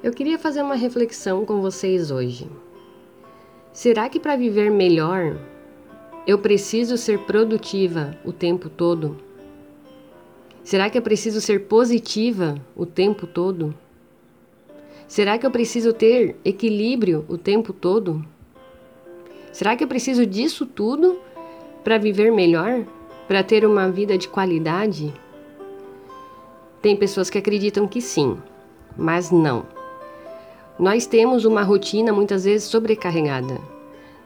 Eu queria fazer uma reflexão com vocês hoje. Será que para viver melhor eu preciso ser produtiva o tempo todo? Será que eu preciso ser positiva o tempo todo? Será que eu preciso ter equilíbrio o tempo todo? Será que eu preciso disso tudo para viver melhor? Para ter uma vida de qualidade? Tem pessoas que acreditam que sim, mas não. Nós temos uma rotina muitas vezes sobrecarregada.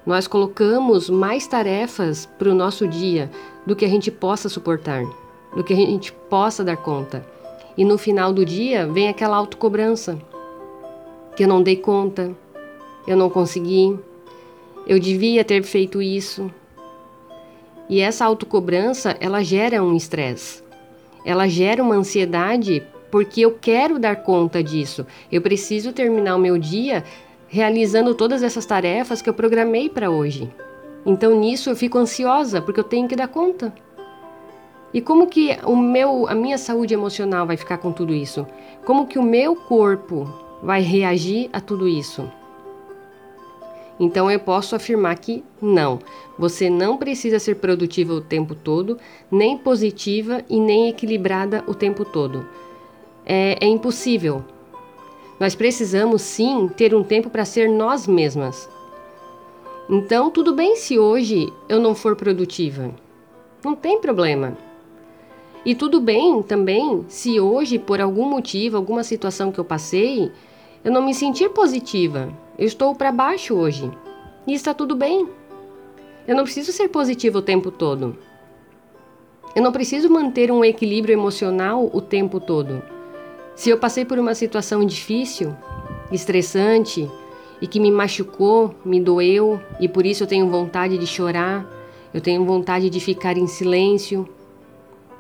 Nós colocamos mais tarefas para o nosso dia do que a gente possa suportar, do que a gente possa dar conta. E no final do dia vem aquela autocobrança que eu não dei conta, eu não consegui, eu devia ter feito isso. E essa autocobrança, ela gera um estresse. Ela gera uma ansiedade porque eu quero dar conta disso. Eu preciso terminar o meu dia realizando todas essas tarefas que eu programei para hoje. Então nisso eu fico ansiosa porque eu tenho que dar conta. E como que o meu, a minha saúde emocional vai ficar com tudo isso? Como que o meu corpo vai reagir a tudo isso? Então eu posso afirmar que não. Você não precisa ser produtiva o tempo todo, nem positiva e nem equilibrada o tempo todo é, é impossível. Nós precisamos sim ter um tempo para ser nós mesmas. Então, tudo bem se hoje eu não for produtiva. Não tem problema. E tudo bem também se hoje, por algum motivo, alguma situação que eu passei, eu não me sentir positiva. Eu estou para baixo hoje. E está tudo bem. Eu não preciso ser positiva o tempo todo. Eu não preciso manter um equilíbrio emocional o tempo todo. Se eu passei por uma situação difícil, estressante e que me machucou, me doeu e por isso eu tenho vontade de chorar, eu tenho vontade de ficar em silêncio,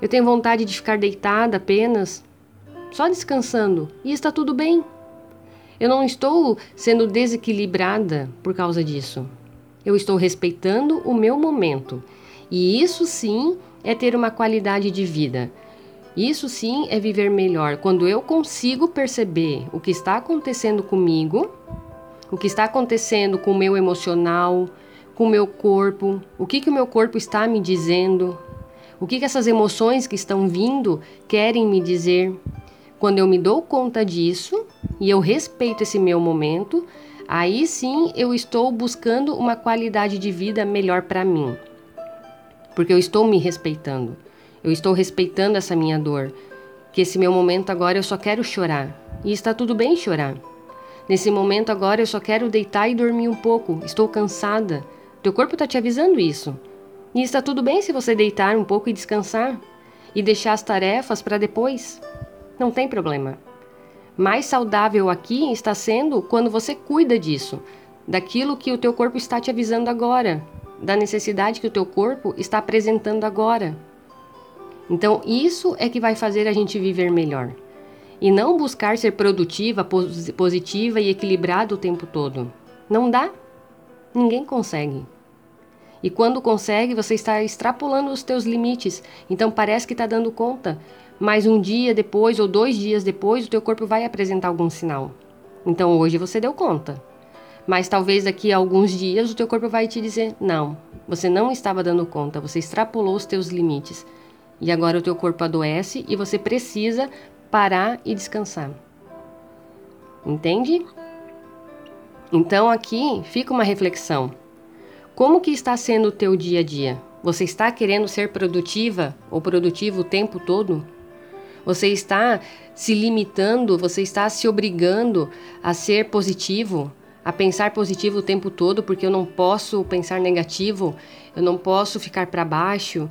eu tenho vontade de ficar deitada apenas, só descansando e está tudo bem. Eu não estou sendo desequilibrada por causa disso. Eu estou respeitando o meu momento. E isso sim é ter uma qualidade de vida. Isso sim é viver melhor, quando eu consigo perceber o que está acontecendo comigo, o que está acontecendo com o meu emocional, com o meu corpo, o que, que o meu corpo está me dizendo, o que, que essas emoções que estão vindo querem me dizer. Quando eu me dou conta disso e eu respeito esse meu momento, aí sim eu estou buscando uma qualidade de vida melhor para mim, porque eu estou me respeitando. Eu estou respeitando essa minha dor, que esse meu momento agora eu só quero chorar. E está tudo bem chorar. Nesse momento agora eu só quero deitar e dormir um pouco. Estou cansada. Teu corpo está te avisando isso. E está tudo bem se você deitar um pouco e descansar e deixar as tarefas para depois. Não tem problema. Mais saudável aqui está sendo quando você cuida disso, daquilo que o teu corpo está te avisando agora, da necessidade que o teu corpo está apresentando agora. Então, isso é que vai fazer a gente viver melhor. E não buscar ser produtiva, positiva e equilibrada o tempo todo. Não dá. Ninguém consegue. E quando consegue, você está extrapolando os teus limites. Então parece que está dando conta. Mas um dia depois ou dois dias depois, o teu corpo vai apresentar algum sinal. Então hoje você deu conta. Mas talvez daqui a alguns dias o teu corpo vai te dizer: não, você não estava dando conta, você extrapolou os teus limites. E agora o teu corpo adoece e você precisa parar e descansar. Entende? Então aqui fica uma reflexão. Como que está sendo o teu dia a dia? Você está querendo ser produtiva ou produtivo o tempo todo? Você está se limitando, você está se obrigando a ser positivo, a pensar positivo o tempo todo, porque eu não posso pensar negativo, eu não posso ficar para baixo,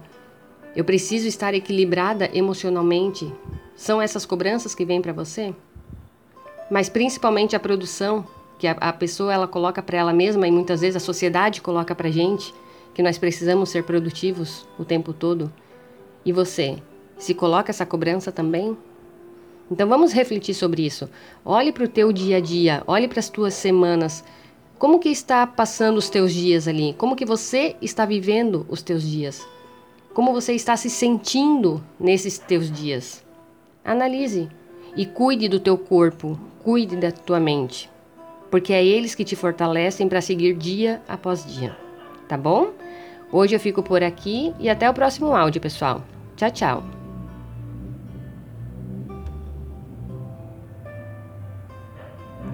eu preciso estar equilibrada emocionalmente. São essas cobranças que vêm para você? Mas principalmente a produção que a, a pessoa ela coloca para ela mesma e muitas vezes a sociedade coloca para gente que nós precisamos ser produtivos o tempo todo. E você, se coloca essa cobrança também? Então vamos refletir sobre isso. Olhe para o teu dia a dia, olhe para as tuas semanas. Como que está passando os teus dias ali? Como que você está vivendo os teus dias? Como você está se sentindo nesses teus dias? Analise E cuide do teu corpo, cuide da tua mente, porque é eles que te fortalecem para seguir dia após dia, tá bom? Hoje eu fico por aqui e até o próximo áudio, pessoal. Tchau, tchau.